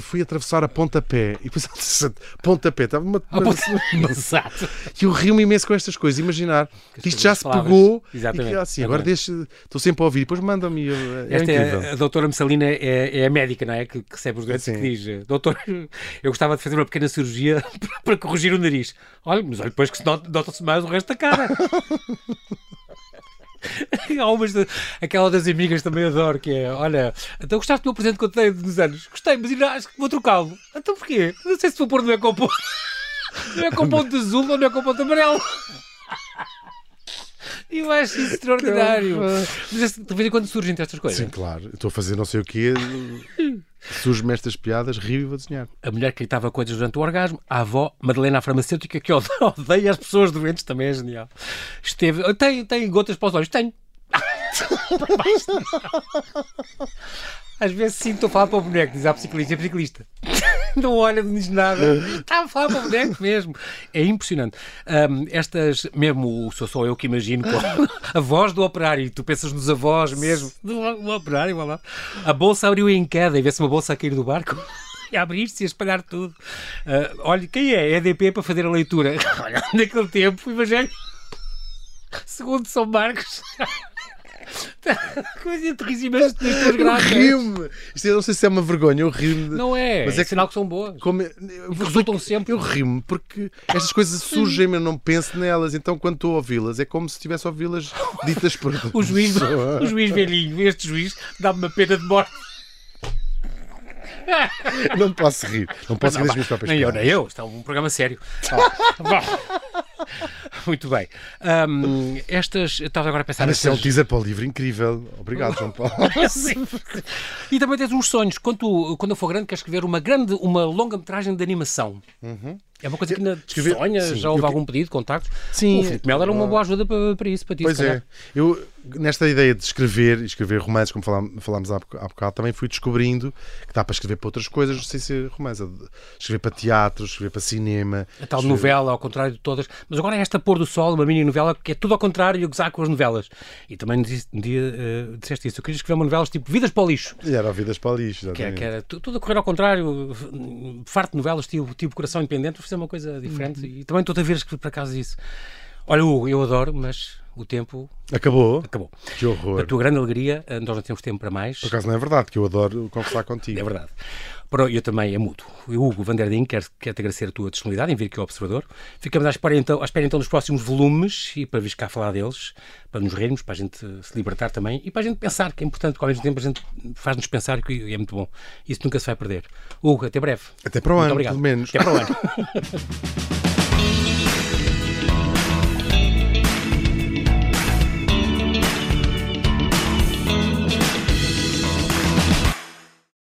fui atravessar a pontapé e depois pontapé estava uma, uma- e eu rio-me imenso com estas coisas imaginar que isto já se palavras. pegou Exatamente, e que assim agora deixa estou sempre a ouvir depois manda-me e é Esta incrível é a doutora Messalina, é, é a médica, não é? Que, que recebe os doentes Sim. que diz: Doutor, eu gostava de fazer uma pequena cirurgia para, para corrigir o nariz. Olha, mas olha, depois que se nota- nota-se mais o resto da cara. Há umas de- aquela das amigas também adoro, que é: Olha, então gostaste do meu presente que eu te dei nos anos? Gostei, mas ainda acho que vou trocá-lo. Então porquê? Não sei se vou pôr no Ecoponto. No Ecoponto de azul ou no Ecoponto amarelo. E eu acho isso extraordinário. Mas esse- de vez em quando surgem estas coisas. sim claro estou a fazer não sei o quê surge-me estas piadas rio e vou desenhar a mulher que gritava coisas durante o orgasmo, a avó, Madalena a farmacêutica, que ode- odeia as pessoas doentes, também é genial. Esteve. Tem, tem gotas para os olhos? Tenho. Às vezes sim, estou a falar para o boneco, diz a psicologia, psicalista. não olha, não diz nada. Está a falar para o boneco mesmo. É impressionante. Um, estas, mesmo sou só eu que imagino, a voz do operário, tu pensas nos avós mesmo, do, do operário, lá. a bolsa abriu em queda e vê-se uma bolsa a cair do barco. E abrir-se e a espalhar tudo. Uh, olha, quem é? EDP para fazer a leitura. Olha, naquele tempo, o Evangelho segundo São Marcos. Coisa terríssima nas tuas graças. Rio-me. Isto eu não sei se é uma vergonha, eu rio-me. Não é, Mas é, é que- sinal que são boas. Como, Resultam sempre. Eu rimo porque estas coisas surgem, mas eu não penso nelas. Então, quando estou a ouvi-las, é como se estivesse a ouvi-las ditas por. O juiz, o juiz velhinho, este juiz, dá-me uma pena de morte. Não posso rir. Não posso Não, rir das minhas próprias nem eu, nem eu. Isto é um programa sério. Muito bem. Hum, estas. Eu estava agora a pensar um nestas- teaser para o livro incrível. Obrigado, João Paulo. Sim. E também tens uns sonhos. Quando, tu- quando eu for grande, queres escrever uma grande, uma longa-metragem de animação. É uma coisa que ainda Escrever- sonhas? Já houve eu- algum pedido, contactos? Sim. O Filipe Melo era uma boa ajuda para, para isso, para ti, Pois é. Eu, nesta ideia de escrever, e escrever romances, como falá- falámos há boc- há bocado, também fui descobrindo que dá para escrever para outras coisas sem ser romance. Escrever para teatro, escrever para cinema. A tal escrever- novela, ao contrário de todas. Mas agora é esta Pôr do Sol, uma mini novela, que é tudo ao contrário e a gozar com as novelas. E também um dia eh, disseste isso. Eu queria escrever uma novela tipo Vidas para o Lixo. E era Vidas para o lixo. Que, é- exatamente. que era tu- tudo a correr ao contrário, farto de novelas, tipo, tipo Coração Independente, vou fazer uma coisa diferente. Uhum. E também estou a ver escrever para casa isso. Olha, Hugo, eu adoro, mas o tempo Acabou? acabou. Que horror. A tua grande alegria, eh, nós não temos tempo para mais. Por acaso não é verdade, que eu adoro conversar contigo. É verdade. Eu também é mútuo. Eu, Hugo Vanderdin, quero, quero te agradecer a tua disponibilidade em vir aqui ao Observador. Ficamos à espera, então, à espera então dos próximos volumes e para vir cá falar deles, para nos rirmos, para a gente se libertar também e para a gente pensar, que é importante, porque ao mesmo tempo a gente faz-nos pensar que é muito bom. Isso nunca se vai perder. Hugo, até breve. Até para o Muito ano, obrigado. pelo menos. Até para o ano.